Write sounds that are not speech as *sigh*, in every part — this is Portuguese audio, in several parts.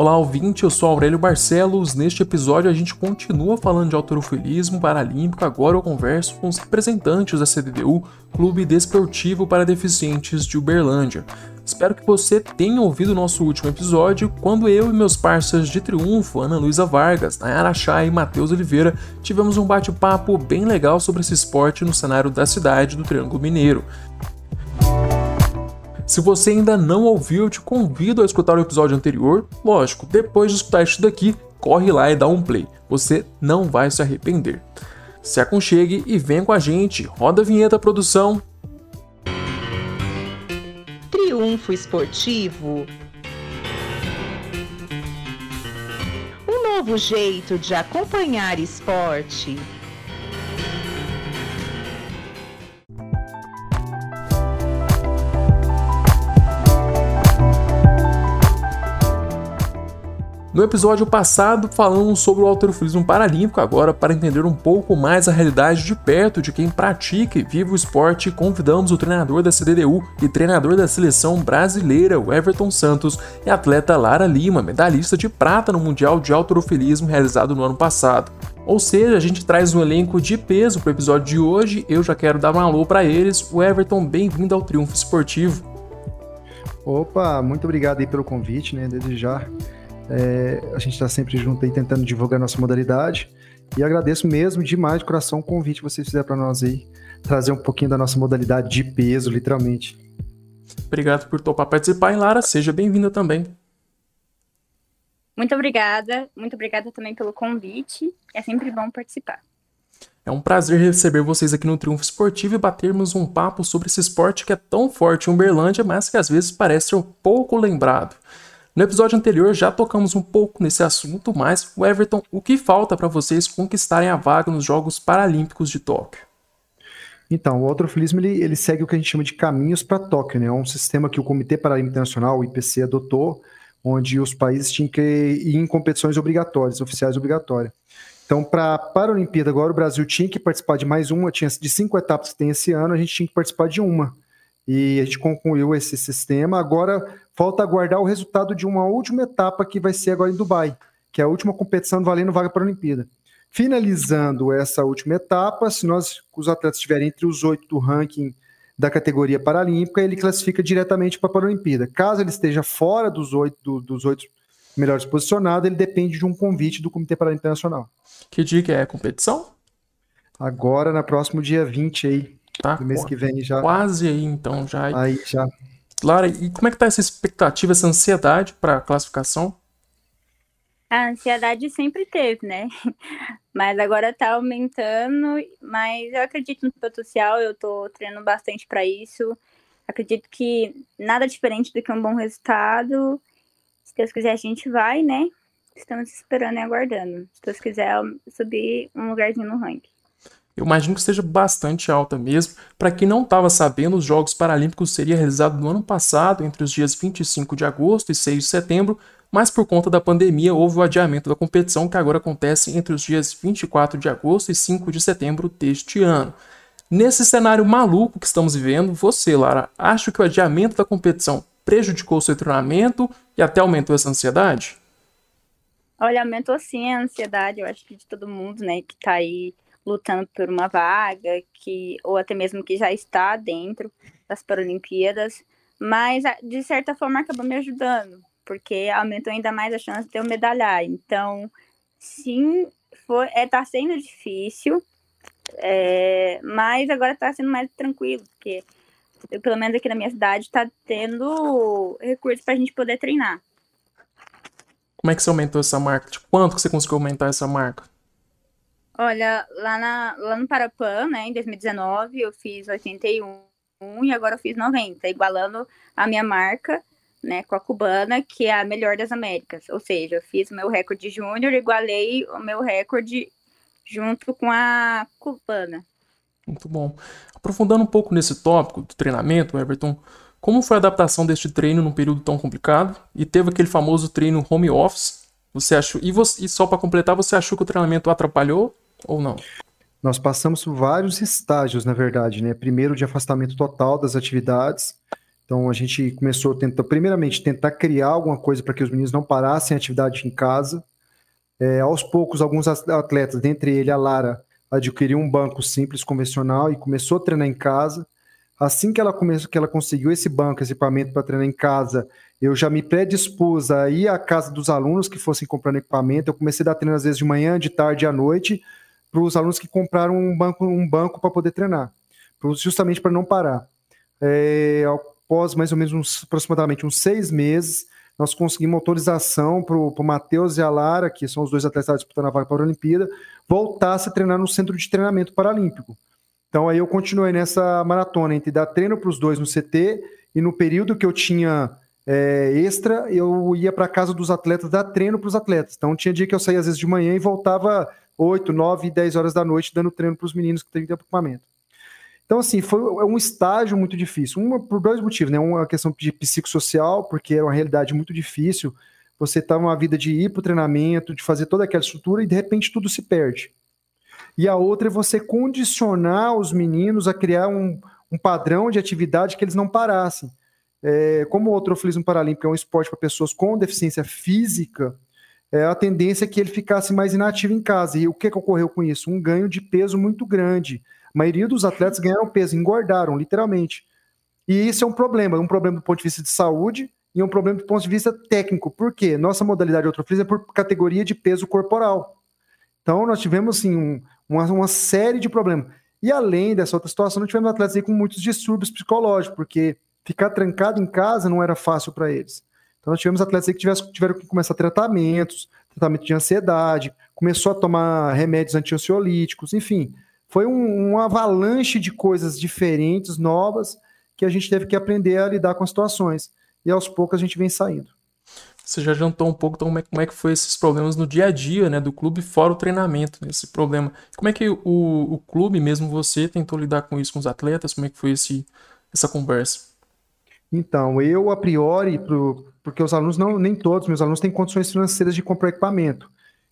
Olá, ouvinte, eu sou Aurélio Barcelos. Neste episódio a gente continua falando de autorofilismo paralímpico. Agora eu converso com os representantes da CDDU, Clube Desportivo para Deficientes de Uberlândia. Espero que você tenha ouvido o nosso último episódio, quando eu e meus parceiros de triunfo, Ana Luísa Vargas, Nayara Chá e Matheus Oliveira, tivemos um bate-papo bem legal sobre esse esporte no cenário da cidade do Triângulo Mineiro. Se você ainda não ouviu, eu te convido a escutar o episódio anterior. Lógico, depois de escutar isso daqui, corre lá e dá um play. Você não vai se arrepender. Se aconchegue e vem com a gente. Roda a vinheta, produção. Triunfo esportivo. Um novo jeito de acompanhar esporte. No episódio passado, falamos sobre o alterofilismo paralímpico, agora para entender um pouco mais a realidade de perto de quem pratica e vive o esporte, convidamos o treinador da CDDU e treinador da seleção brasileira, o Everton Santos, e a atleta Lara Lima, medalhista de prata no Mundial de Alterofilismo realizado no ano passado. Ou seja, a gente traz um elenco de peso para o episódio de hoje. Eu já quero dar um alô para eles. O Everton, bem-vindo ao Triunfo Esportivo. Opa, muito obrigado aí pelo convite, né? Desde já é, a gente está sempre junto aí tentando divulgar nossa modalidade. E agradeço mesmo demais de coração o convite que vocês fizeram para nós aí, trazer um pouquinho da nossa modalidade de peso, literalmente. Obrigado por topar participar, e Lara, seja bem-vinda também. Muito obrigada, muito obrigada também pelo convite. É sempre bom participar. É um prazer receber vocês aqui no Triunfo Esportivo e batermos um papo sobre esse esporte que é tão forte em Uberlândia, mas que às vezes parece ser um pouco lembrado. No episódio anterior já tocamos um pouco nesse assunto, mas Everton, o que falta para vocês conquistarem a vaga nos Jogos Paralímpicos de Tóquio? Então, o autofilismo ele, ele segue o que a gente chama de caminhos para Tóquio, né? É um sistema que o Comitê Paralímpico Internacional, o IPC, adotou, onde os países tinham que ir em competições obrigatórias, oficiais obrigatórias. Então, para a Paralimpíada, agora o Brasil tinha que participar de mais uma, tinha de cinco etapas que tem esse ano, a gente tinha que participar de uma e a gente concluiu esse sistema. Agora falta aguardar o resultado de uma última etapa que vai ser agora em Dubai, que é a última competição valendo vaga para a Olimpíada. Finalizando essa última etapa, se nós os atletas estiverem entre os oito do ranking da categoria paralímpica, ele classifica diretamente para a Paralimpíada. Caso ele esteja fora dos oito do, dos oito melhores posicionados, ele depende de um convite do Comitê Paralímpico Internacional. Que dia que é a competição? Agora, na próximo dia 20 aí, Tá no mês que vem já. Quase aí, então, já. Aí já. Lara, e como é que tá essa expectativa, essa ansiedade para a classificação? A ansiedade sempre teve, né? *laughs* Mas agora tá aumentando, mas eu acredito no potencial, eu tô treinando bastante para isso. Acredito que nada diferente do que um bom resultado. Se Deus quiser, a gente vai, né? Estamos esperando e aguardando. Se Deus quiser subir um lugarzinho no ranking. Eu imagino que esteja bastante alta mesmo. Para quem não estava sabendo, os Jogos Paralímpicos seriam realizados no ano passado, entre os dias 25 de agosto e 6 de setembro, mas por conta da pandemia houve o adiamento da competição que agora acontece entre os dias 24 de agosto e 5 de setembro deste ano. Nesse cenário maluco que estamos vivendo, você, Lara, acha que o adiamento da competição prejudicou seu treinamento e até aumentou essa ansiedade? Olha, aumentou sim a ansiedade, eu acho que de todo mundo, né, que está aí lutando por uma vaga, que ou até mesmo que já está dentro das Paralimpíadas, mas de certa forma acabou me ajudando, porque aumentou ainda mais a chance de eu medalhar. Então, sim, foi, é, tá sendo difícil, é, mas agora está sendo mais tranquilo, porque eu, pelo menos aqui na minha cidade está tendo recursos para a gente poder treinar. Como é que você aumentou essa marca? De quanto que você conseguiu aumentar essa marca? Olha, lá, na, lá no Parapan, né, em 2019, eu fiz 81 e agora eu fiz 90, igualando a minha marca, né, com a cubana, que é a melhor das Américas. Ou seja, eu fiz meu recorde júnior, igualei o meu recorde junto com a cubana. Muito bom. Aprofundando um pouco nesse tópico do treinamento, Everton, como foi a adaptação deste treino num período tão complicado? E teve aquele famoso treino home office. Você achou? E, você, e só para completar, você achou que o treinamento atrapalhou ou não? nós passamos por vários estágios, na verdade, né? Primeiro de afastamento total das atividades. Então a gente começou primeiramente, tentar criar alguma coisa para que os meninos não parassem a atividade em casa. É, aos poucos, alguns atletas, dentre ele a Lara, adquiriu um banco simples, convencional, e começou a treinar em casa. Assim que ela, começou, que ela conseguiu esse banco, esse equipamento para treinar em casa, eu já me predispus a ir à casa dos alunos que fossem comprando equipamento. Eu comecei a dar treino às vezes de manhã, de tarde e à noite, para os alunos que compraram um banco, um banco para poder treinar, justamente para não parar. É, após mais ou menos uns, aproximadamente uns seis meses, nós conseguimos autorização para o Matheus e a Lara, que são os dois atletas disputando a vaga para a Olimpíada, voltasse a treinar no centro de treinamento paralímpico. Então aí eu continuei nessa maratona entre dar treino para os dois no CT e no período que eu tinha é, extra, eu ia para casa dos atletas dar treino para os atletas. Então tinha dia que eu saía às vezes de manhã e voltava 8, 9, 10 horas da noite dando treino para os meninos que têm equipamento. Então, assim, foi um estágio muito difícil. Uma por dois motivos, né? Uma questão de psicossocial, porque era uma realidade muito difícil. Você tá numa vida de ir para o treinamento, de fazer toda aquela estrutura e de repente tudo se perde. E a outra é você condicionar os meninos a criar um, um padrão de atividade que eles não parassem. É, como o outrofilismo paralímpico é um esporte para pessoas com deficiência física, é, a tendência é que ele ficasse mais inativo em casa. E o que, que ocorreu com isso? Um ganho de peso muito grande. A maioria dos atletas ganharam peso, engordaram, literalmente. E isso é um problema, um problema do ponto de vista de saúde e um problema do ponto de vista técnico. Por quê? Nossa modalidade de outrofilismo é por categoria de peso corporal. Então, nós tivemos, assim, um, uma, uma série de problemas. E além dessa outra situação, nós tivemos atletas aí com muitos distúrbios psicológicos, porque ficar trancado em casa não era fácil para eles. Então, nós tivemos atletas que tiveram, que começar tratamentos, tratamento de ansiedade, começou a tomar remédios antiansiolíticos, enfim foi um, um avalanche de coisas diferentes, novas, que a gente teve que aprender a lidar com as situações. E aos poucos a gente vem saindo. Você já jantou um pouco, então, como é, como é que foi esses problemas no dia a dia, né, do clube, fora o treinamento, esse problema. Como é que o, o clube, mesmo você, tentou lidar com isso com os atletas? Como é que foi esse, essa conversa? Então, eu, a priori, pro, porque os alunos, não, nem todos, meus alunos têm condições financeiras de comprar equipamento.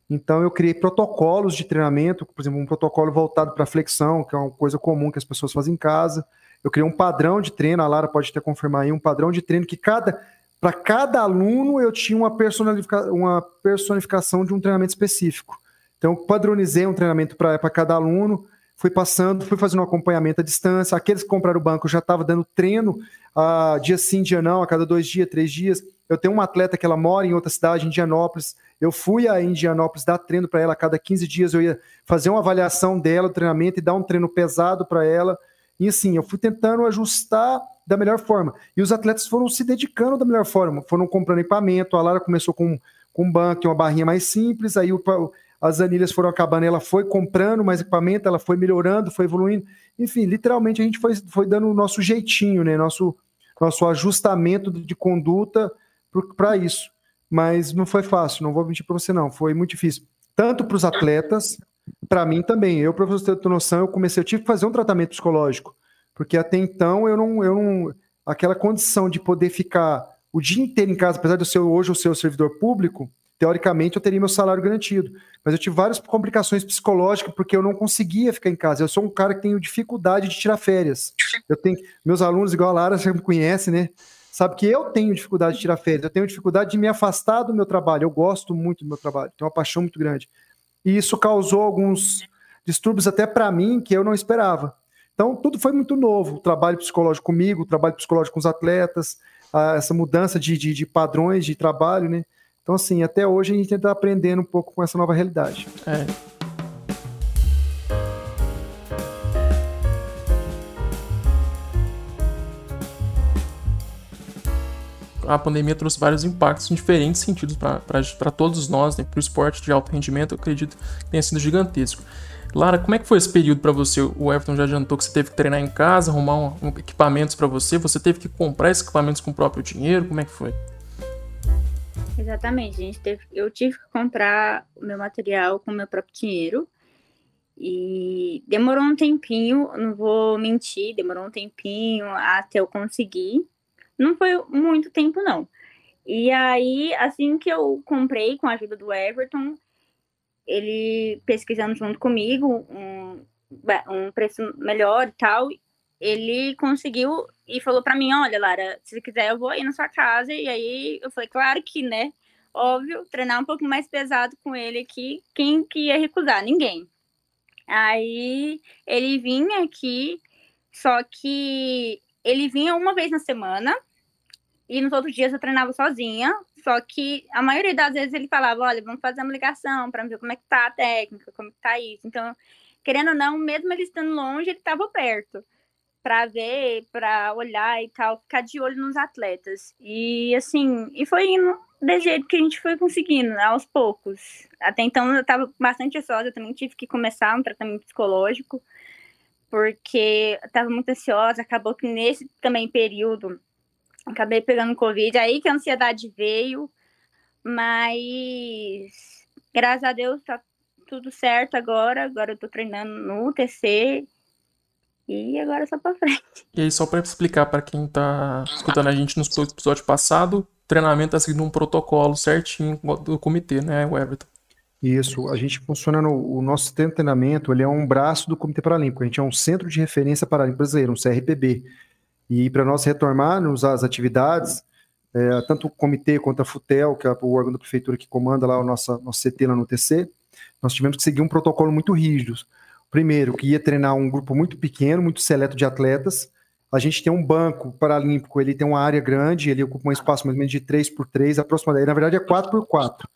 Então, eu criei protocolos de treinamento, por exemplo, um protocolo voltado para flexão, que é uma coisa comum que as pessoas fazem em casa. Eu criei um padrão de treino, a Lara pode até confirmar aí, um padrão de treino que cada para cada aluno eu tinha uma, personifica, uma personificação de um treinamento específico. Então, eu padronizei um treinamento para cada aluno, fui passando, fui fazendo um acompanhamento à distância. Aqueles que compraram o banco já estava dando treino uh, dia sim, dia não, a cada dois dias, três dias. Eu tenho uma atleta que ela mora em outra cidade, em Indianópolis, eu fui a Indianópolis dar treino para ela a cada 15 dias, eu ia fazer uma avaliação dela, treinamento e dar um treino pesado para ela. E assim, eu fui tentando ajustar da melhor forma. E os atletas foram se dedicando da melhor forma, foram comprando equipamento. A Lara começou com, com um banco, uma barrinha mais simples, aí o, as anilhas foram acabando, ela foi comprando mais equipamento, ela foi melhorando, foi evoluindo. Enfim, literalmente a gente foi, foi dando o nosso jeitinho, né? Nosso, nosso ajustamento de conduta para isso mas não foi fácil, não vou mentir para você não, foi muito difícil. Tanto para os atletas, para mim também. Eu, para você noção, eu comecei, eu tive que fazer um tratamento psicológico, porque até então eu não, eu não, aquela condição de poder ficar o dia inteiro em casa, apesar de eu ser hoje o seu servidor público, teoricamente eu teria meu salário garantido. Mas eu tive várias complicações psicológicas porque eu não conseguia ficar em casa. Eu sou um cara que tenho dificuldade de tirar férias. Eu tenho meus alunos igual a Lara, *laughs* você me conhece, né? sabe que eu tenho dificuldade de tirar férias, eu tenho dificuldade de me afastar do meu trabalho. Eu gosto muito do meu trabalho, tenho uma paixão muito grande. E isso causou alguns distúrbios até para mim que eu não esperava. Então, tudo foi muito novo. O trabalho psicológico comigo, o trabalho psicológico com os atletas, essa mudança de, de, de padrões de trabalho, né? Então, assim, até hoje a gente está aprendendo um pouco com essa nova realidade. É, a pandemia trouxe vários impactos em diferentes sentidos para todos nós, né? para o esporte de alto rendimento, eu acredito que tenha sido gigantesco. Lara, como é que foi esse período para você? O Everton já adiantou que você teve que treinar em casa, arrumar um, um, equipamentos para você, você teve que comprar esses equipamentos com o próprio dinheiro, como é que foi? Exatamente, gente teve, eu tive que comprar o meu material com o meu próprio dinheiro. E demorou um tempinho, não vou mentir, demorou um tempinho até eu conseguir. Não foi muito tempo, não. E aí, assim que eu comprei com a ajuda do Everton, ele pesquisando junto comigo um, um preço melhor e tal, ele conseguiu e falou para mim, olha, Lara, se quiser eu vou ir na sua casa. E aí eu falei, claro que, né? Óbvio, treinar um pouco mais pesado com ele aqui, quem que ia recusar? Ninguém. Aí ele vinha aqui, só que ele vinha uma vez na semana e nos outros dias eu treinava sozinha. Só que a maioria das vezes ele falava: olha, vamos fazer uma ligação para ver como é que tá a técnica, como é que tá isso. Então, querendo ou não, mesmo ele estando longe, ele estava perto para ver, para olhar e tal, ficar de olho nos atletas. E assim, e foi indo do jeito que a gente foi conseguindo, né, aos poucos. Até então eu estava bastante ansiosa, eu também tive que começar um tratamento psicológico, porque eu estava muito ansiosa, acabou que nesse também período acabei pegando Covid, aí que a ansiedade veio, mas graças a Deus tá tudo certo agora, agora eu tô treinando no UTC e agora só pra frente. E aí, só para explicar para quem tá escutando a gente no episódio passado, o treinamento tá seguindo um protocolo certinho do comitê, né, Everton? Isso, a gente funciona no o nosso treinamento, ele é um braço do Comitê Paralímpico, a gente é um centro de referência paralímpico brasileiro, um CRPB. E para nós retormarmos às atividades, é, tanto o comitê quanto a FUTEL, que é o órgão da prefeitura que comanda lá o nosso, nosso CT lá no TC, nós tivemos que seguir um protocolo muito rígido. Primeiro, que ia treinar um grupo muito pequeno, muito seleto de atletas. A gente tem um banco paralímpico, ele tem uma área grande, ele ocupa um espaço mais ou menos de 3 por 3 aproximadamente, na verdade é 4 por 4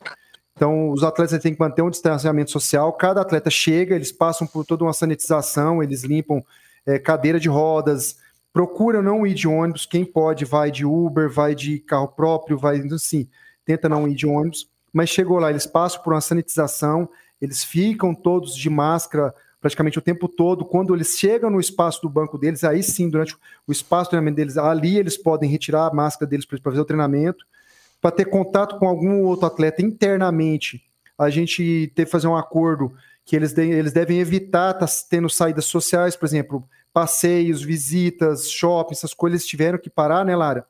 Então, os atletas têm que manter um distanciamento social. Cada atleta chega, eles passam por toda uma sanitização, eles limpam é, cadeira de rodas, procura não ir de ônibus. Quem pode, vai de Uber, vai de carro próprio, vai assim, tenta não ir de ônibus. Mas chegou lá, eles passam por uma sanitização, eles ficam todos de máscara praticamente o tempo todo. Quando eles chegam no espaço do banco deles, aí sim, durante o espaço do treinamento deles, ali eles podem retirar a máscara deles para fazer o treinamento. Para ter contato com algum outro atleta internamente, a gente que fazer um acordo que eles, de, eles devem evitar tá tendo saídas sociais, por exemplo, passeios, visitas, shopping, essas coisas eles tiveram que parar, né, Lara?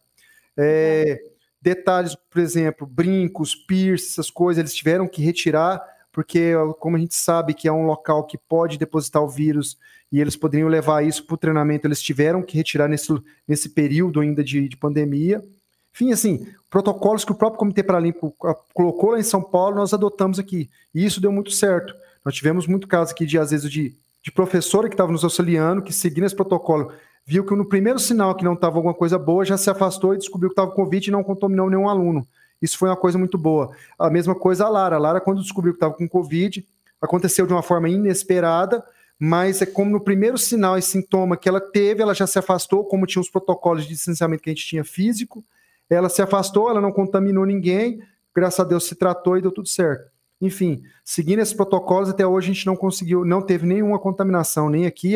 É, detalhes, por exemplo, brincos, piercing, essas coisas, eles tiveram que retirar porque como a gente sabe que é um local que pode depositar o vírus e eles poderiam levar isso para o treinamento, eles tiveram que retirar nesse, nesse período ainda de, de pandemia. Enfim, assim, protocolos que o próprio Comitê Paralímpico colocou lá em São Paulo, nós adotamos aqui. E isso deu muito certo. Nós tivemos muito caso aqui de, às vezes, de, de professora que estava nos auxiliando, que seguindo esse protocolo, viu que no primeiro sinal que não estava alguma coisa boa, já se afastou e descobriu que estava com Covid e não contaminou nenhum aluno. Isso foi uma coisa muito boa. A mesma coisa a Lara. A Lara, quando descobriu que estava com Covid, aconteceu de uma forma inesperada, mas é como no primeiro sinal e sintoma que ela teve, ela já se afastou, como tinha os protocolos de distanciamento que a gente tinha físico, ela se afastou, ela não contaminou ninguém, graças a Deus se tratou e deu tudo certo. Enfim, seguindo esses protocolos, até hoje a gente não conseguiu, não teve nenhuma contaminação, nem aqui,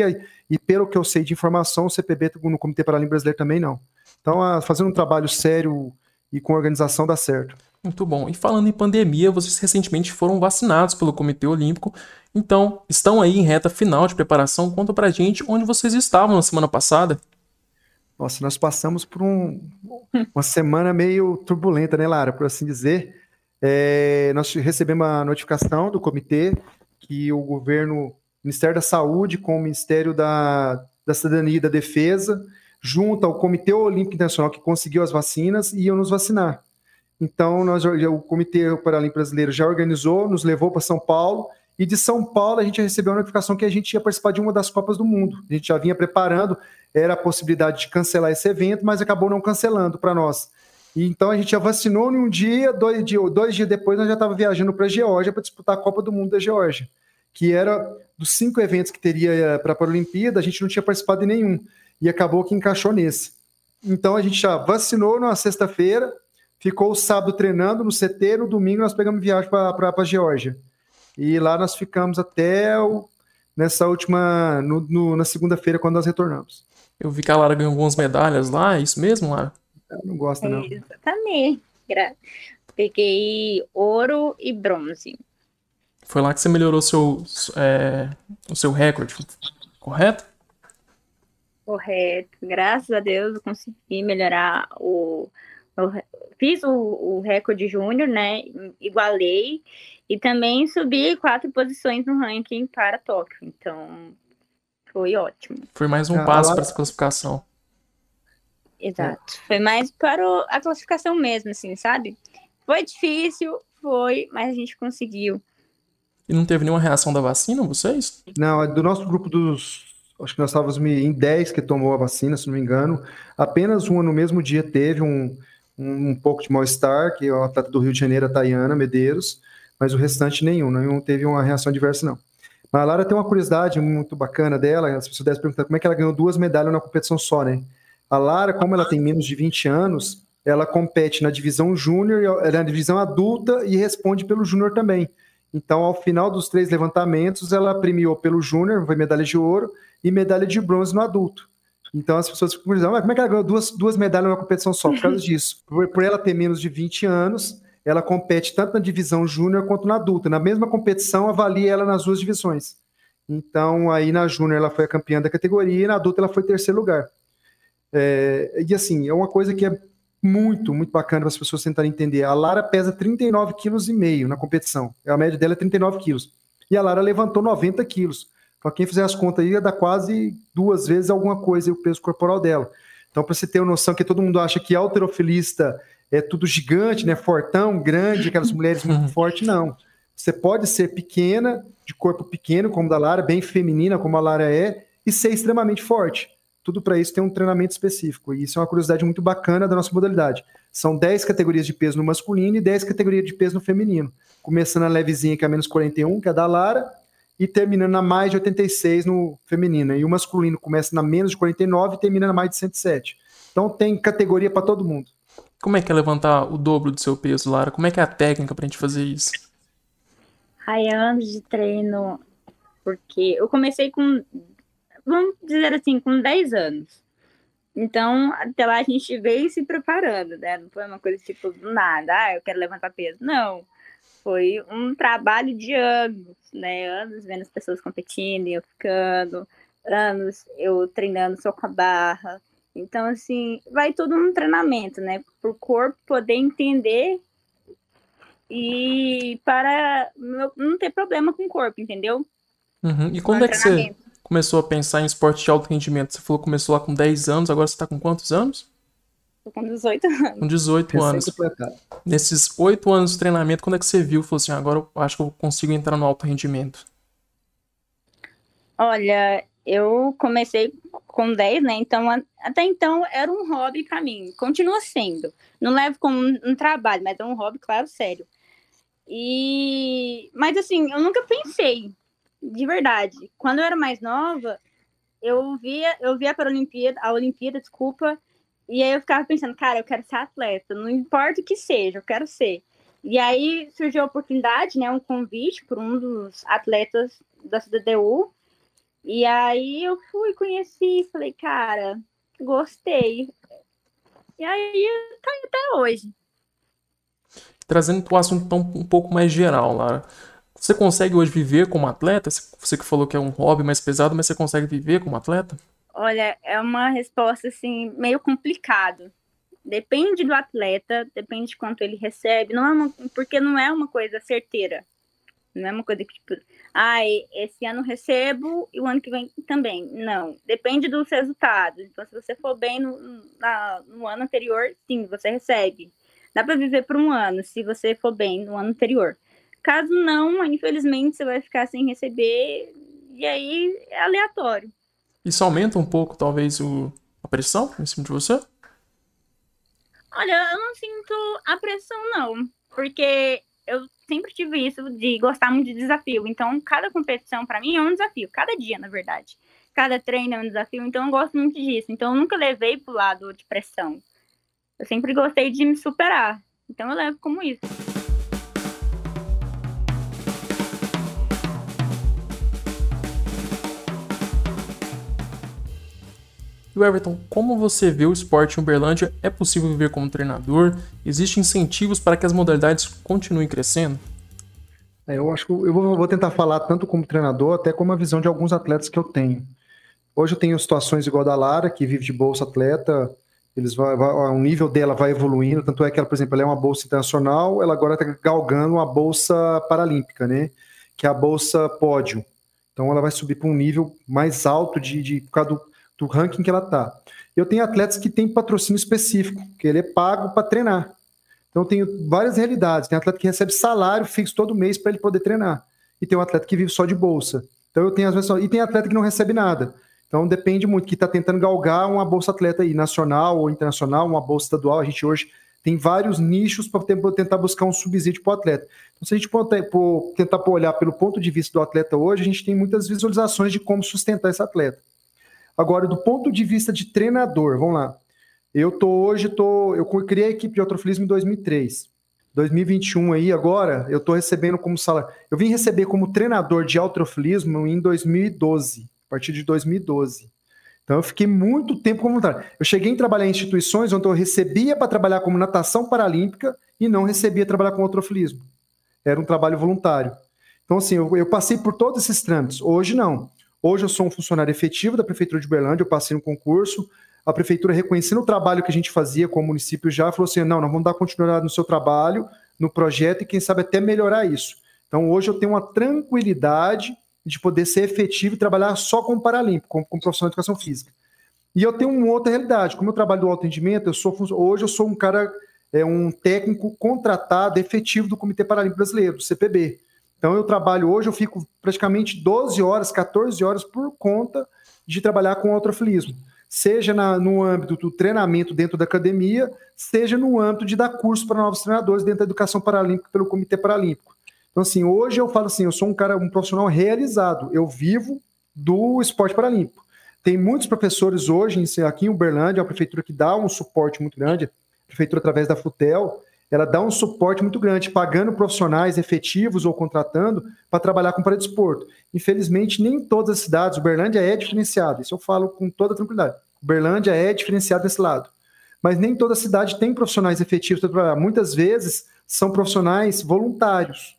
e pelo que eu sei de informação, o CPB no Comitê Paralímpico Brasileiro também não. Então, fazendo um trabalho sério e com organização dá certo. Muito bom. E falando em pandemia, vocês recentemente foram vacinados pelo Comitê Olímpico, então estão aí em reta final de preparação. Conta pra gente onde vocês estavam na semana passada. Nossa, nós passamos por um, uma semana meio turbulenta, né, Lara, por assim dizer. É, nós recebemos a notificação do comitê que o governo, o Ministério da Saúde, com o Ministério da, da Cidadania e da Defesa, junto ao Comitê Olímpico Internacional que conseguiu as vacinas e iam nos vacinar. Então, nós, o Comitê Paralímpico Brasileiro já organizou, nos levou para São Paulo, e de São Paulo a gente recebeu a notificação que a gente ia participar de uma das Copas do Mundo. A gente já vinha preparando, era a possibilidade de cancelar esse evento, mas acabou não cancelando para nós. E, então a gente já vacinou em um dia, dois, dois dias depois nós já estava viajando para a Geórgia para disputar a Copa do Mundo da Geórgia, que era dos cinco eventos que teria eh, para a Paralimpíada, a gente não tinha participado de nenhum e acabou que encaixou nesse. Então a gente já vacinou na sexta-feira, ficou o sábado treinando no CT, no domingo nós pegamos viagem para a Geórgia. E lá nós ficamos até o, nessa última, no, no, na segunda-feira, quando nós retornamos. Eu vi que a Lara ganhou algumas medalhas lá, é isso mesmo, Lara? Eu não gosto, não. exatamente. Peguei ouro e bronze. Foi lá que você melhorou seu, é, o seu recorde, correto? Correto. Graças a Deus eu consegui melhorar o. fiz o, o recorde júnior, né? Igualei. E também subi quatro posições no ranking para Tóquio. Então, Foi ótimo. Foi mais um Ah, passo para essa classificação. Exato. Foi mais para o- a classificação mesmo, assim, sabe? Foi difícil, foi, mas a gente conseguiu. E não teve nenhuma reação da vacina, vocês? Não, é do nosso grupo dos. Acho que nós estávamos em 10 que tomou a vacina, se não me engano. Apenas uma no mesmo dia teve um, um, um pouco de mal-estar, que é o atleta do Rio de Janeiro, a Tayana Medeiros, mas o restante nenhum, nenhum teve uma reação adversa, não. Mas a Lara tem uma curiosidade muito bacana dela, as pessoas devem perguntar como é que ela ganhou duas medalhas na competição só, né? A Lara, como ela tem menos de 20 anos, ela compete na divisão júnior, e- na divisão adulta e responde pelo júnior também. Então, ao final dos três levantamentos, ela premiou pelo júnior, foi medalha de ouro, e medalha de bronze no adulto. Então, as pessoas ficam curiosas, mas como é que ela ganhou duas, duas medalhas numa competição só? Por causa disso. Por, por ela ter menos de 20 anos, ela compete tanto na divisão júnior quanto na adulta. Na mesma competição, avalia ela nas duas divisões. Então, aí na júnior ela foi a campeã da categoria e na adulta ela foi terceiro lugar. É, e assim, é uma coisa que é muito, muito bacana para as pessoas tentarem entender. A Lara pesa 39,5 kg na competição. A média dela é 39 quilos. E a Lara levantou 90 quilos. Para quem fizer as contas aí, ia dar quase duas vezes alguma coisa o peso corporal dela. Então, para você ter uma noção que todo mundo acha que alterofilista é tudo gigante, né? Fortão, grande, aquelas mulheres muito fortes, não. Você pode ser pequena, de corpo pequeno, como da Lara, bem feminina, como a Lara é, e ser extremamente forte. Tudo para isso tem um treinamento específico. E isso é uma curiosidade muito bacana da nossa modalidade. São 10 categorias de peso no masculino e 10 categorias de peso no feminino. Começando a levezinha, que é a menos 41, que é a da Lara, e terminando na mais de 86 no feminino. E o masculino começa na menos de 49 e termina na mais de 107. Então tem categoria para todo mundo. Como é que é levantar o dobro do seu peso, Lara? Como é que é a técnica pra gente fazer isso? Ai, anos de treino, porque eu comecei com, vamos dizer assim, com 10 anos. Então, até lá a gente veio se preparando, né? Não foi uma coisa tipo do nada, ah, eu quero levantar peso. Não. Foi um trabalho de anos, né? Anos vendo as pessoas competindo e eu ficando, anos eu treinando só com a barra. Então, assim, vai tudo num treinamento, né? Para o corpo poder entender e para não- ter problema com o corpo, entendeu? Uhum. E quando é que você começou a pensar em esporte de alto rendimento? Você falou que começou lá com 10 anos, agora você tá com quantos anos? Tô com 18 *laughs* anos. Com 18 anos. Nesses 8 anos de treinamento, quando é que você viu? Falou assim, agora eu acho que eu consigo entrar no alto rendimento. Olha, eu comecei com 10, né? Então, a- até então era um hobby para mim. Continua sendo. Não levo como um, um trabalho, mas é um hobby, claro, sério. E mas assim, eu nunca pensei, de verdade. Quando eu era mais nova, eu via, eu via para a Olimpíada, a Olimpíada, desculpa, e aí eu ficava pensando, cara, eu quero ser atleta, não importa o que seja, eu quero ser. E aí surgiu a oportunidade, né, um convite por um dos atletas da CDDU, e aí eu fui, conheci, falei, cara, gostei. E aí tá até hoje. Trazendo o assunto tão um pouco mais geral, Lara. Você consegue hoje viver como atleta? Você que falou que é um hobby mais pesado, mas você consegue viver como atleta? Olha, é uma resposta assim meio complicado. Depende do atleta, depende de quanto ele recebe, não é uma, porque não é uma coisa certeira. Não é uma coisa que tipo, ai, esse ano recebo e o ano que vem também. Não, depende dos resultados. Então, se você for bem no, na- no ano anterior, sim, você recebe. Dá para viver por um ano, se você for bem no ano anterior. Caso não, infelizmente, você vai ficar sem receber e aí é aleatório. Isso aumenta um pouco, talvez, o, a pressão em cima de você? Olha, eu não sinto a pressão, não. Porque eu sempre tive isso de gostar muito de desafio. Então, cada competição, para mim, é um desafio. Cada dia, na verdade. Cada treino é um desafio. Então, eu gosto muito disso. Então, eu nunca levei pro lado de pressão. Eu sempre gostei de me superar. Então, eu levo como isso. E o Everton, como você vê o esporte em Uberlândia? É possível viver como treinador? Existem incentivos para que as modalidades continuem crescendo? É, eu acho que eu vou, tentar falar tanto como treinador, até como a visão de alguns atletas que eu tenho. Hoje eu tenho situações igual a da Lara, que vive de bolsa atleta, eles vai, vai, o nível dela vai evoluindo, tanto é que ela, por exemplo, ela é uma bolsa internacional, ela agora está galgando uma bolsa paralímpica, né? Que é a bolsa pódio. Então ela vai subir para um nível mais alto de, de por causa do, do ranking que ela está. Eu tenho atletas que têm patrocínio específico, que ele é pago para treinar. Então eu tenho várias realidades. Tem atleta que recebe salário fixo todo mês para ele poder treinar. E tem um atleta que vive só de bolsa. Então eu tenho as vezes e tem atleta que não recebe nada. Então depende muito que está tentando galgar uma bolsa atleta aí nacional ou internacional, uma bolsa estadual. A gente hoje tem vários nichos para tentar buscar um subsídio para o atleta. Então, se a gente tentar olhar pelo ponto de vista do atleta hoje, a gente tem muitas visualizações de como sustentar esse atleta. Agora, do ponto de vista de treinador, vamos lá. Eu tô hoje, tô, eu criei a equipe de autofilismo em 2003. 2021 aí, agora, eu tô recebendo como salário. Eu vim receber como treinador de autofilismo em 2012, a partir de 2012. Então eu fiquei muito tempo como voluntário. Eu cheguei a trabalhar em instituições onde eu recebia para trabalhar como natação paralímpica e não recebia trabalhar com autofilismo. Era um trabalho voluntário. Então, assim, eu, eu, passei por todos esses trâmites. Hoje, não. Hoje eu sou um funcionário efetivo da Prefeitura de Uberlândia, eu passei um concurso, a Prefeitura reconhecendo o trabalho que a gente fazia com o município já, falou assim, não, nós vamos dar continuidade no seu trabalho, no projeto, e quem sabe até melhorar isso. Então, hoje eu tenho uma tranquilidade de poder ser efetivo e trabalhar só com o Paralímpico, como, como profissional de educação física. E eu tenho uma outra realidade. Como eu trabalho do atendimento, eu sou hoje eu sou um cara, é um técnico contratado efetivo do Comitê Paralímpico Brasileiro, do CPB. Então eu trabalho hoje, eu fico praticamente 12 horas, 14 horas por conta de trabalhar com autofilismo. Seja na, no âmbito do treinamento dentro da academia, seja no âmbito de dar curso para novos treinadores dentro da educação paralímpica pelo Comitê Paralímpico. Então, assim, hoje eu falo assim, eu sou um cara, um profissional realizado. Eu vivo do esporte paralímpico. Tem muitos professores hoje, aqui em Uberlândia, a prefeitura que dá um suporte muito grande, a prefeitura através da FUTEL, ela dá um suporte muito grande, pagando profissionais efetivos ou contratando para trabalhar com paradesporto. Infelizmente, nem todas as cidades, Uberlândia é diferenciada, isso eu falo com toda tranquilidade. Uberlândia é diferenciada desse lado. Mas nem toda cidade tem profissionais efetivos para trabalhar. Muitas vezes são profissionais voluntários.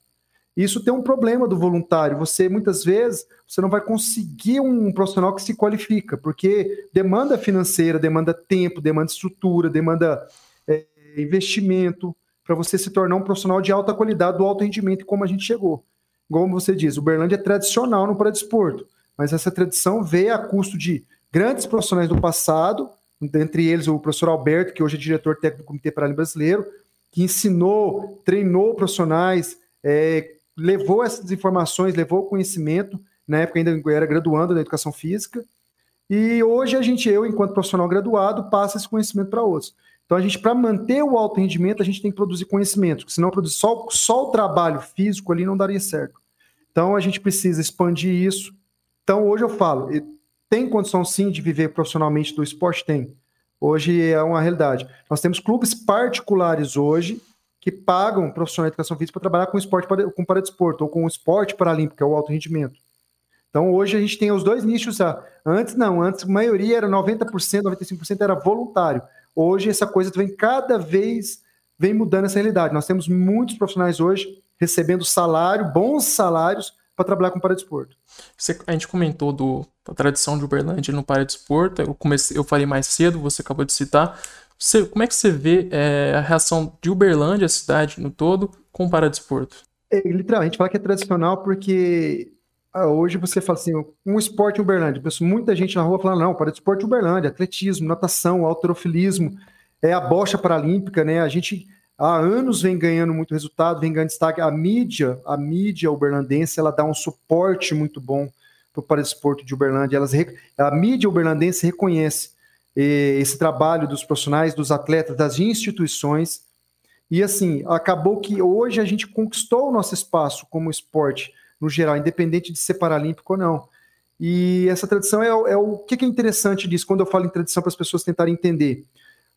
Isso tem um problema do voluntário. Você, muitas vezes, você não vai conseguir um profissional que se qualifica, porque demanda financeira, demanda tempo, demanda estrutura, demanda é, investimento para você se tornar um profissional de alta qualidade, do alto rendimento, como a gente chegou. Como você diz, o Berlândia é tradicional no paradesporto, mas essa tradição veio a custo de grandes profissionais do passado, dentre eles o professor Alberto, que hoje é diretor técnico do Comitê Paralímpico Brasileiro, que ensinou, treinou profissionais, é, levou essas informações, levou conhecimento, na época ainda era graduando na educação física, e hoje a gente, eu, enquanto profissional graduado, passa esse conhecimento para outros. Então, a gente, para manter o alto rendimento, a gente tem que produzir conhecimento, senão produzir só, só o trabalho físico ali não daria certo. Então, a gente precisa expandir isso. Então, hoje eu falo, tem condição sim de viver profissionalmente do esporte? Tem. Hoje é uma realidade. Nós temos clubes particulares hoje que pagam profissionais de educação física para trabalhar com esporte com paradesporto ou com esporte paralímpico, que é o alto rendimento. Então hoje a gente tem os dois nichos. Antes não, antes a maioria era 90%, 95% era voluntário. Hoje essa coisa vem cada vez vem mudando essa realidade. Nós temos muitos profissionais hoje recebendo salário, bons salários para trabalhar com paradesporto. Você, a gente comentou do, da tradição de Uberlândia no paradesporto, eu comecei, eu falei mais cedo, você acabou de citar, você, como é que você vê é, a reação de Uberlândia, a cidade no todo, com o paradesporto? É, literalmente, fala que é tradicional porque ah, hoje você fala assim, um esporte em Uberlândia. Muita gente na rua falando, não, paradesporto Uberlândia, atletismo, natação, alterofilismo, é a bocha paralímpica, né? A gente há anos vem ganhando muito resultado, vem ganhando destaque. A mídia, a mídia uberlandense, ela dá um suporte muito bom para o paradesporto de Uberlândia. Elas, a mídia uberlandense reconhece esse trabalho dos profissionais, dos atletas, das instituições. E assim, acabou que hoje a gente conquistou o nosso espaço como esporte, no geral, independente de ser paralímpico ou não. E essa tradição é, é o que, é interessante disso, quando eu falo em tradição para as pessoas tentarem entender.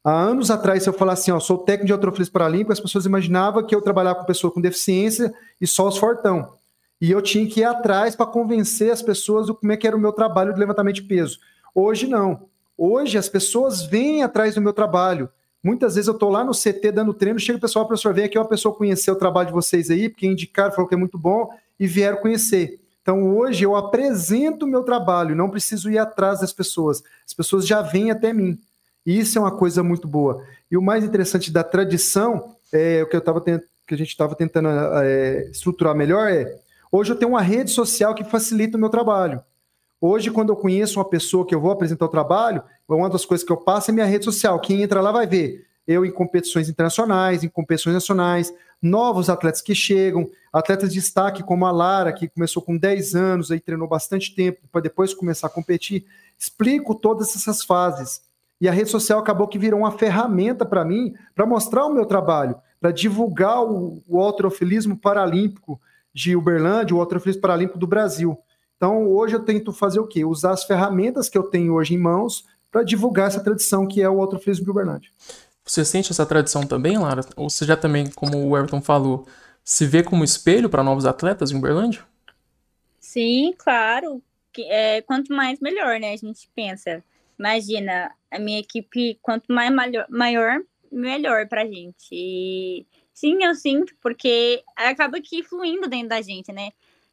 Há anos atrás, se eu falasse assim, ó, sou técnico de autofilismo paralímpico, as pessoas imaginavam que eu trabalhava com pessoa com deficiência e só os fortão. E eu tinha que ir atrás para convencer as pessoas do como é que era o meu trabalho de levantamento de peso. Hoje não. Hoje as pessoas vêm atrás do meu trabalho. Muitas vezes eu estou lá no CT dando treino, chega o pessoal, professor, vem aqui uma pessoa conhecer o trabalho de vocês aí, porque indicaram, falou que é muito bom e vieram conhecer. Então hoje eu apresento o meu trabalho, não preciso ir atrás das pessoas. As pessoas já vêm até mim. E isso é uma coisa muito boa. E o mais interessante da tradição, é o que eu tava que a gente estava tentando é, estruturar melhor é Hoje eu tenho uma rede social que facilita o meu trabalho. Hoje, quando eu conheço uma pessoa que eu vou apresentar o trabalho, uma das coisas que eu passo é minha rede social. Quem entra lá vai ver eu em competições internacionais, em competições nacionais, novos atletas que chegam, atletas de destaque como a Lara, que começou com 10 anos, aí treinou bastante tempo para depois começar a competir. Explico todas essas fases. E a rede social acabou que virou uma ferramenta para mim, para mostrar o meu trabalho, para divulgar o, o alterofilismo paralímpico de Uberlândia, o alterofilismo paralímpico do Brasil. Então, hoje eu tento fazer o quê? Usar as ferramentas que eu tenho hoje em mãos para divulgar essa tradição que é o alterofilismo de Uberlândia. Você sente essa tradição também, Lara? Ou você já também, como o Everton falou, se vê como espelho para novos atletas em Uberlândia? Sim, claro. É, quanto mais melhor, né? A gente pensa. Imagina, a minha equipe, quanto mais maior, melhor pra gente. E sim, eu sinto, porque acaba que fluindo dentro da gente, né?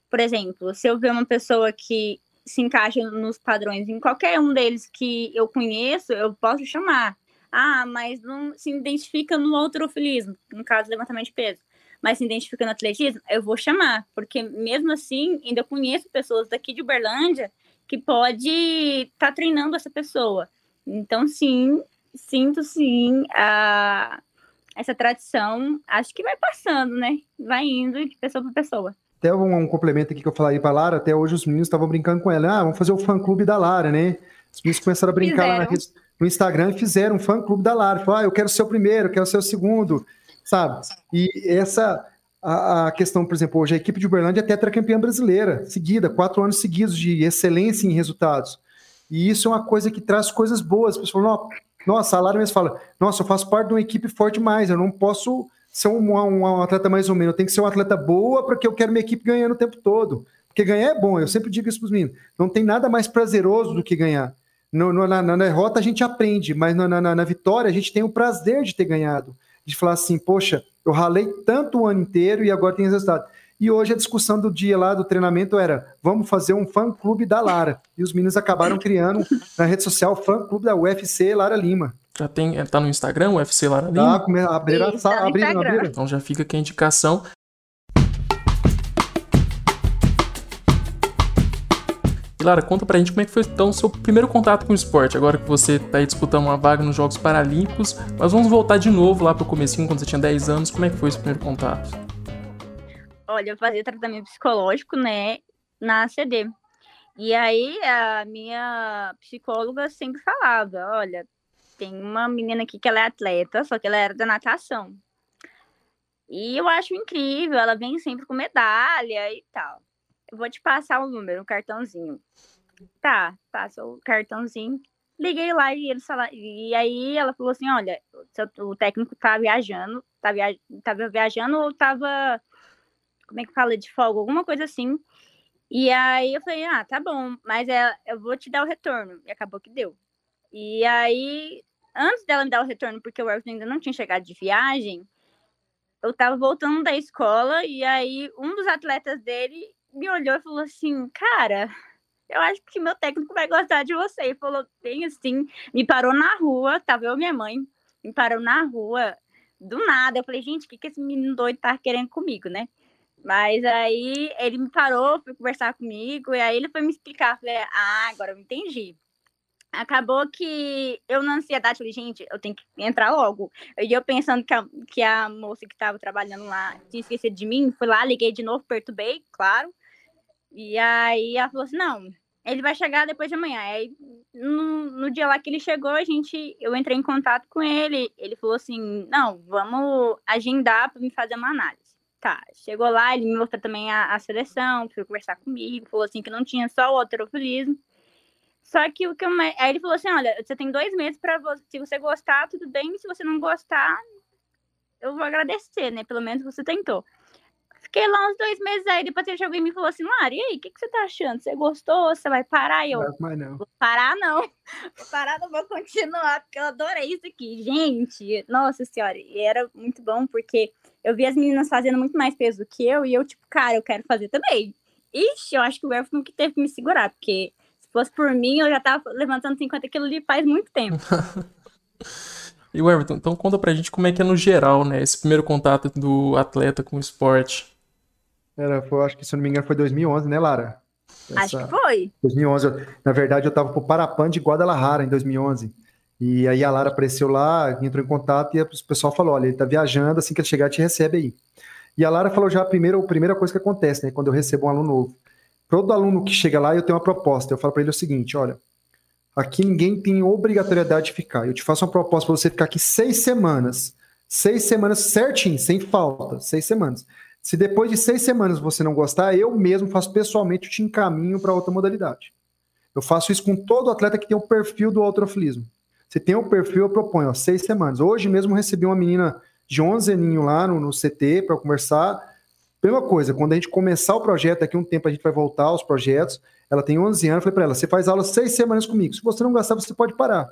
Por exemplo, se eu ver uma pessoa que se encaixa nos padrões em qualquer um deles que eu conheço, eu posso chamar. Ah, mas não se identifica no autorofilismo, no caso levantamento de peso, mas se identifica no atletismo, eu vou chamar, porque mesmo assim, ainda conheço pessoas daqui de Uberlândia que pode estar tá treinando essa pessoa. Então, sim, sinto sim a, essa tradição, acho que vai passando, né? Vai indo de pessoa para pessoa. Até um, um, complemento aqui que eu falei para Lara, até hoje os meninos estavam brincando com ela. Ah, vamos fazer o fã-clube da Lara, né? Os meninos começaram a brincar lá na, no Instagram fizeram um fã-clube da Lara. Falaram, ah, eu quero ser o primeiro, eu quero ser o segundo, sabe? E essa, a, a, questão, por exemplo, hoje a equipe de Uberlândia é tetracampeã brasileira, seguida, quatro anos seguidos de excelência em resultados. E isso é uma coisa que traz coisas boas. As pessoas falam, nossa, a Lara mesmo fala, nossa, eu faço parte de uma equipe forte mais, eu não posso ser um, um, um atleta mais ou menos. Eu tenho que ser um atleta boa porque eu quero minha equipe ganhando o tempo todo. Porque ganhar é bom, eu sempre digo isso para os meninos. Não tem nada mais prazeroso do que ganhar. No, no, na, na, derrota a gente aprende, mas na, na, na, vitória a gente tem o prazer de ter ganhado. De falar assim, poxa, eu ralei tanto o ano inteiro e agora tem resultado. E hoje a discussão do dia lá do treinamento era: vamos fazer um fã-clube da Lara. E os meninos acabaram criando na rede social fã-clube da UFC Lara Lima. Já tem, tá no Instagram, UFC Lara tá, Lima? Tá, abriram, Isso, tá abriram, abriram. Então já fica aqui a indicação. E Lara, conta pra gente como é que foi então o seu primeiro contato com o esporte, agora que você tá aí disputando uma vaga nos Jogos Paralímpicos, mas vamos voltar de novo lá pro comecinho, quando você tinha 10 anos, como é que foi esse primeiro contato? Olha, eu fazia tratamento psicológico, né, na CD. E aí a minha psicóloga sempre falava, olha, tem uma menina aqui que ela é atleta, só que ela era da natação. E eu acho incrível, ela vem sempre com medalha e tal. Vou te passar o número, um cartãozinho. Tá, passa o cartãozinho. Liguei lá e eles falaram. E aí ela falou assim: olha, o técnico tá viajando, tá via... tava viajando ou tava. Como é que fala? De folga, alguma coisa assim. E aí eu falei, ah, tá bom, mas é, eu vou te dar o retorno. E acabou que deu. E aí antes dela me dar o retorno, porque o Everton ainda não tinha chegado de viagem, eu tava voltando da escola e aí um dos atletas dele me olhou e falou assim: Cara, eu acho que meu técnico vai gostar de você. E falou bem assim, me parou na rua, tava eu e minha mãe, me parou na rua, do nada. Eu falei: Gente, o que, que esse menino doido tá querendo comigo, né? Mas aí ele me parou, foi conversar comigo, e aí ele foi me explicar. Falei: Ah, agora eu entendi acabou que eu na ansiedade falei, gente, eu tenho que entrar logo. E eu pensando que a, que a moça que estava trabalhando lá tinha esquecido de mim, fui lá, liguei de novo, perturbei, claro. E aí ela falou assim, não, ele vai chegar depois de amanhã. Aí no, no dia lá que ele chegou, a gente, eu entrei em contato com ele, ele falou assim, não, vamos agendar para me fazer uma análise. Tá, chegou lá, ele me mostrou também a, a seleção, foi conversar comigo, falou assim que não tinha só o heterofilismo, só que o que eu. Aí ele falou assim: olha, você tem dois meses para você. Se você gostar, tudo bem. Se você não gostar, eu vou agradecer, né? Pelo menos você tentou. Fiquei lá uns dois meses aí, depois chegou e me falou assim, Mari, e aí, o que, que você tá achando? Você gostou? Você vai parar? Eu, não, não. vou parar não. *laughs* Vou parar, não vou continuar, porque eu adorei isso aqui. Gente, nossa senhora, e era muito bom, porque eu vi as meninas fazendo muito mais peso do que eu, e eu, tipo, cara, eu quero fazer também. Ixi, eu acho que o Elfo que teve que me segurar, porque se fosse por mim, eu já tava levantando 50 quilos ali faz muito tempo. *laughs* e o Everton, então conta pra gente como é que é no geral, né? Esse primeiro contato do atleta com o esporte. Era, foi, acho que se eu não me engano foi 2011, né, Lara? Essa... Acho que foi. 2011. na verdade, eu estava pro Parapan de Guadalajara em 2011. E aí a Lara apareceu lá, entrou em contato e o pessoal falou: olha, ele está viajando, assim que ele chegar, te recebe aí. E a Lara falou já a primeira, a primeira coisa que acontece, né? Quando eu recebo um aluno novo. Todo aluno que chega lá, eu tenho uma proposta. Eu falo para ele o seguinte: olha, aqui ninguém tem obrigatoriedade de ficar. Eu te faço uma proposta para você ficar aqui seis semanas. Seis semanas certinho, sem falta, seis semanas. Se depois de seis semanas você não gostar, eu mesmo faço pessoalmente, te encaminho para outra modalidade. Eu faço isso com todo atleta que tem o perfil do autofilismo. Se tem o perfil, eu proponho ó, seis semanas. Hoje mesmo recebi uma menina de 11 aninhos lá no, no CT para conversar. Mesma coisa, quando a gente começar o projeto, daqui um tempo a gente vai voltar aos projetos. Ela tem 11 anos, eu falei para ela: você faz aula seis semanas comigo. Se você não gostar, você pode parar.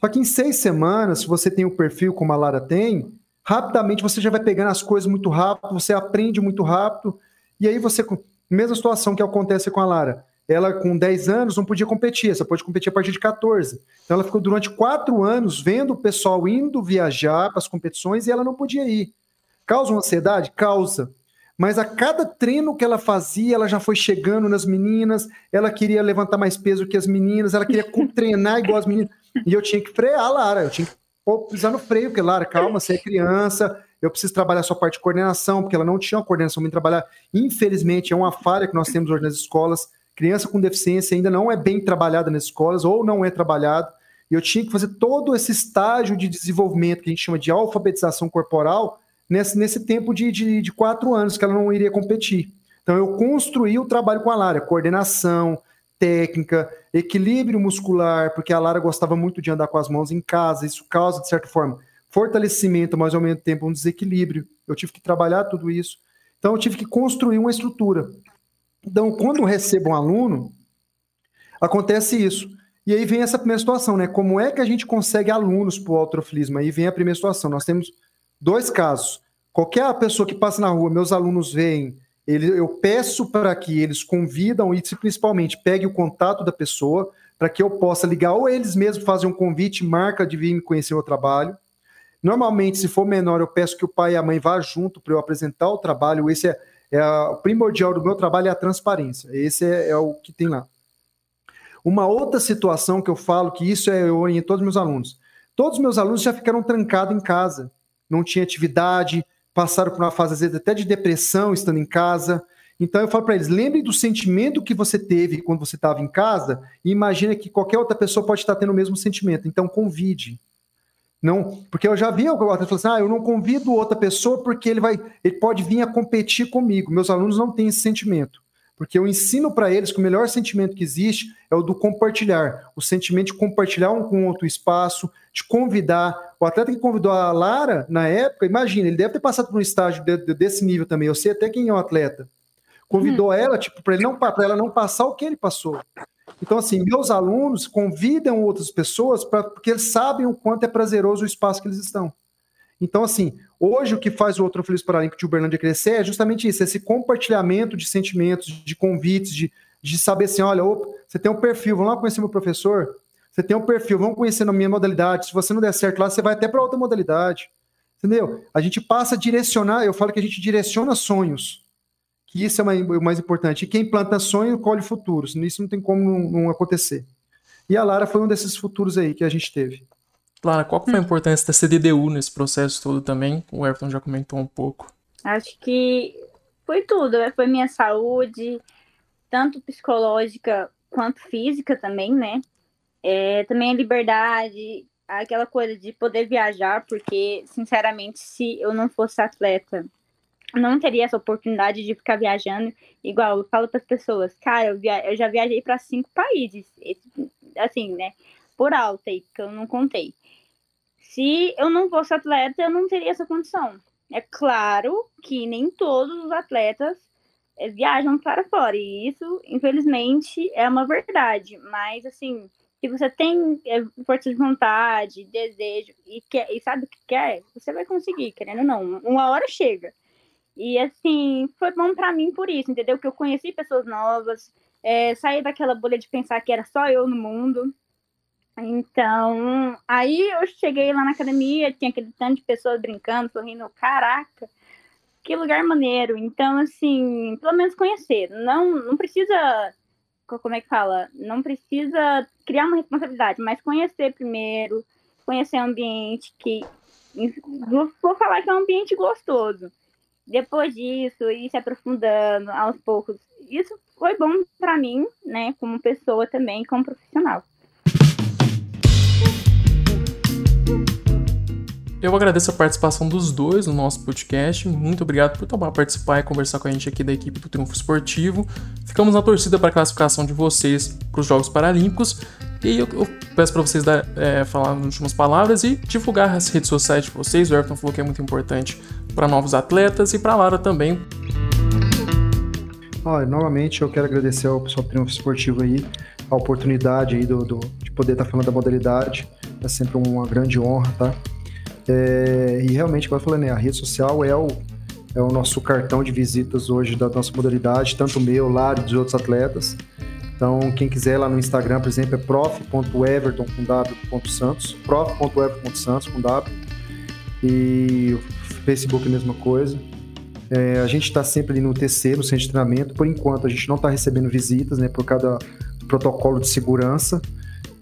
Só que em seis semanas, se você tem o perfil como a Lara tem, rapidamente você já vai pegando as coisas muito rápido, você aprende muito rápido, e aí você. Mesma situação que acontece com a Lara. Ela, com 10 anos, não podia competir, você pode competir a partir de 14. Então, ela ficou durante quatro anos vendo o pessoal indo viajar para as competições e ela não podia ir. Causa uma ansiedade? Causa. Mas a cada treino que ela fazia, ela já foi chegando nas meninas, ela queria levantar mais peso que as meninas, ela queria *laughs* treinar igual as meninas. E eu tinha que frear a Lara, eu tinha que pisar no freio, porque Lara, calma, você é criança, eu preciso trabalhar sua parte de coordenação, porque ela não tinha uma coordenação bem trabalhar. Infelizmente, é uma falha que nós temos hoje nas escolas. Criança com deficiência ainda não é bem trabalhada nas escolas, ou não é trabalhado. E eu tinha que fazer todo esse estágio de desenvolvimento que a gente chama de alfabetização corporal nesse, nesse tempo de, de, de quatro anos que ela não iria competir. Então, eu construí o trabalho com a Lara, coordenação, técnica, equilíbrio muscular, porque a Lara gostava muito de andar com as mãos em casa, isso causa, de certa forma, fortalecimento, mas ao mesmo tempo um desequilíbrio. Eu tive que trabalhar tudo isso. Então, eu tive que construir uma estrutura. Então, quando eu recebo um aluno, acontece isso. E aí vem essa primeira situação, né? Como é que a gente consegue alunos para o autofilismo? Aí vem a primeira situação. Nós temos dois casos. Qualquer pessoa que passa na rua, meus alunos veem ele, eu peço para que eles convidam e principalmente pegue o contato da pessoa para que eu possa ligar ou eles mesmos fazem um convite, marca de vir me conhecer o trabalho. Normalmente, se for menor, eu peço que o pai e a mãe vá junto para eu apresentar o trabalho. Esse é, é o primordial do meu trabalho é a transparência. Esse é, é, o que tem lá. Uma outra situação que eu falo que isso é eu oriento todos os meus alunos. Todos os meus alunos já ficaram trancados em casa, não tinha atividade, passaram por uma fase, às vezes, até de depressão estando em casa. Então eu falo para eles: lembre do sentimento que você teve quando você estava em casa e imagine que qualquer outra pessoa pode estar tendo o mesmo sentimento. Então convide. Não, porque eu já vi alguma pessoa assim: ah, eu não convido outra pessoa porque ele vai, ele pode vir a competir comigo. Meus alunos não têm esse sentimento. Porque eu ensino para eles que o melhor sentimento que existe é o do compartilhar. O sentimento de compartilhar um com outro espaço, de convidar. O atleta que convidou a Lara, na época, imagina, ele deve ter passado por um estágio de, de, desse nível também. Eu sei até quem é o atleta. Convidou uhum. ela, tipo, para não, ela não passar o que ele passou. Então, assim, meus alunos convidam outras pessoas pra, porque eles sabem o quanto é prazeroso o espaço que eles estão. Então, assim, hoje o que faz o Outro Feliz Paralímpico de Uberlândia crescer é justamente isso, esse compartilhamento de sentimentos, de convites, de, de saber assim, olha, opa, você tem um perfil, vamos lá conhecer meu professor, você tem um perfil, vamos conhecer na minha modalidade, se você não der certo lá, você vai até para outra modalidade, entendeu? A gente passa a direcionar, eu falo que a gente direciona sonhos, que isso é o mais importante, e quem planta sonho, colhe futuros, isso não tem como não, acontecer. E a Lara foi um desses futuros aí que a gente teve. Lara, qual foi a hum. importância da CDDU nesse processo todo também? O Everton já comentou um pouco. Acho que foi tudo, né? foi minha saúde, tanto psicológica quanto física também, né? É, também a liberdade, aquela coisa de poder viajar, porque, sinceramente, se eu não fosse atleta, não teria essa oportunidade de ficar viajando. Igual eu falo para as pessoas, cara, eu, via eu já viajei para cinco países, assim, né? Por alto aí, que eu não contei. Se eu não fosse atleta, eu não teria essa condição. É claro que nem todos os atletas eh, viajam para fora, e isso, infelizmente, é uma verdade. Mas, assim, se você tem é, força de vontade, desejo e, quer, e sabe o que quer, você vai conseguir, querendo ou não. Uma hora chega. E, assim, foi bom para mim por isso, entendeu? Que eu conheci pessoas novas, é, saí daquela bolha de pensar que era só eu no mundo. Então, aí eu cheguei lá na academia, tinha aquele tanto de pessoas brincando, sorrindo, caraca. que lugar maneiro. Então, assim, pelo menos conhecer. Não, não precisa, como é que fala? Não precisa criar uma responsabilidade, mas conhecer primeiro, conhecer o ambiente que vou falar que é um ambiente gostoso. Depois disso, ir se aprofundando aos poucos. Isso foi bom para mim, né, como pessoa também, como profissional. Eu agradeço a participação dos dois no nosso podcast. Muito obrigado por tomar participar e conversar com a gente aqui da equipe do Triunfo Esportivo. Ficamos na torcida para a classificação de vocês para os Jogos Paralímpicos. E eu, eu peço para vocês dar, é, falar as últimas palavras e divulgar as redes sociais de vocês. O Everton falou que é muito importante para novos atletas e para a Lara também. Olha, novamente eu quero agradecer ao pessoal do Triunfo Esportivo aí, a oportunidade aí do, do de poder estar tá falando da modalidade. É sempre uma grande honra, tá? É, e realmente, como eu falei, né, a rede social é o, é o nosso cartão de visitas hoje da nossa modalidade, tanto meu, lá e dos outros atletas. Então, quem quiser lá no Instagram, por exemplo, é prof.everton prof.everton.santos com w. E o Facebook a mesma coisa. É, a gente está sempre ali no TC, no centro de treinamento. Por enquanto, a gente não está recebendo visitas, né, por cada protocolo de segurança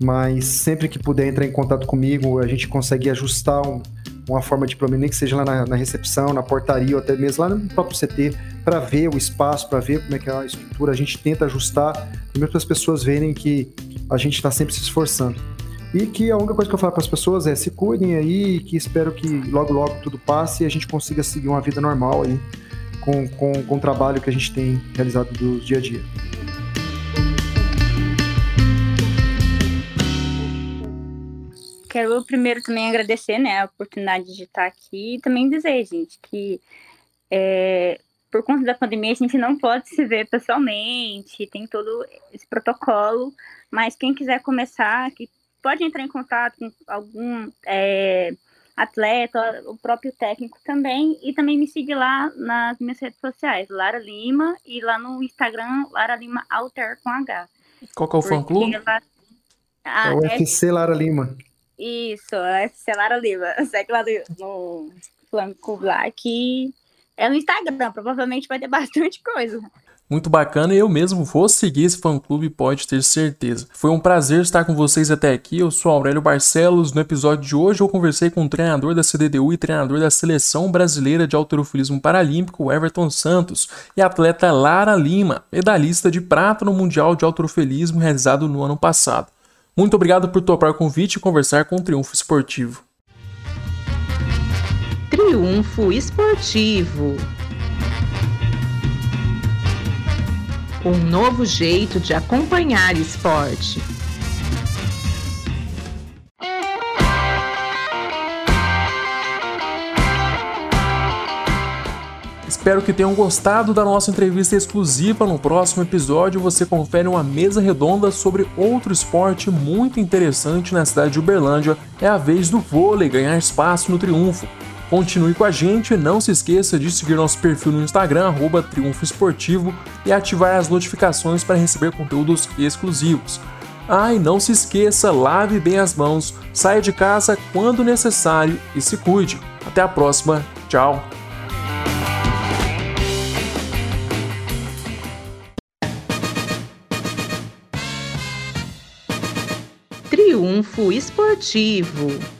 mas sempre que puder entrar em contato comigo, a gente consegue ajustar um, uma forma de problema, nem que seja lá na, na, recepção, na portaria, ou até mesmo lá no próprio CT, para ver o espaço, para ver como é que é a estrutura. A gente tenta ajustar, primeiro para as pessoas verem que a gente está sempre se esforçando. E que a única coisa que eu falo para as pessoas é se cuidem aí, que espero que logo, logo tudo passe e a gente consiga seguir uma vida normal aí com, com, com o trabalho que a gente tem realizado do dia a dia. Quero primeiro também agradecer, né, a oportunidade de estar aqui e também dizer, gente, que é, por conta da pandemia a gente não pode se ver pessoalmente, tem todo esse protocolo, mas quem quiser começar, que pode entrar em contato com algum é, atleta, o próprio técnico também, e também me seguir lá nas minhas redes sociais, Lara Lima, e lá no Instagram, Lara Lima Alter com H. Qual que é o fã-clube? Ela... Ah, é o FC Lara Lima. Isso, é Celara Lima. *laughs* Segue lá no, Flanco Black. É no Instagram, provavelmente vai ter *laughs* bastante coisa. Muito bacana eu mesmo vou seguir esse fã-clube, pode ter certeza. Foi um prazer estar com vocês até aqui, eu sou Aurélio Barcelos. No episódio de hoje eu conversei com o treinador da CDDU e treinador da Seleção Brasileira de Alterofilismo Paralímpico, Everton Santos, e atleta Lara Lima, medalhista de prata no Mundial de Alterofilismo realizado no ano passado. Muito obrigado por topar o convite e conversar com o Triunfo Esportivo. Triunfo Esportivo. Um novo jeito de acompanhar esporte. Espero que tenham gostado da nossa entrevista exclusiva. No próximo episódio, você confere uma mesa redonda sobre outro esporte muito interessante na cidade de Uberlândia. É a vez do vôlei ganhar espaço no Triunfo. Continue com a gente, não se esqueça de seguir nosso perfil no Instagram, Triunfo Esportivo, e ativar as notificações para receber conteúdos exclusivos. Ah, e não se esqueça, lave bem as mãos, saia de casa quando necessário e se cuide. Até a próxima, tchau! Triunfo Esportivo.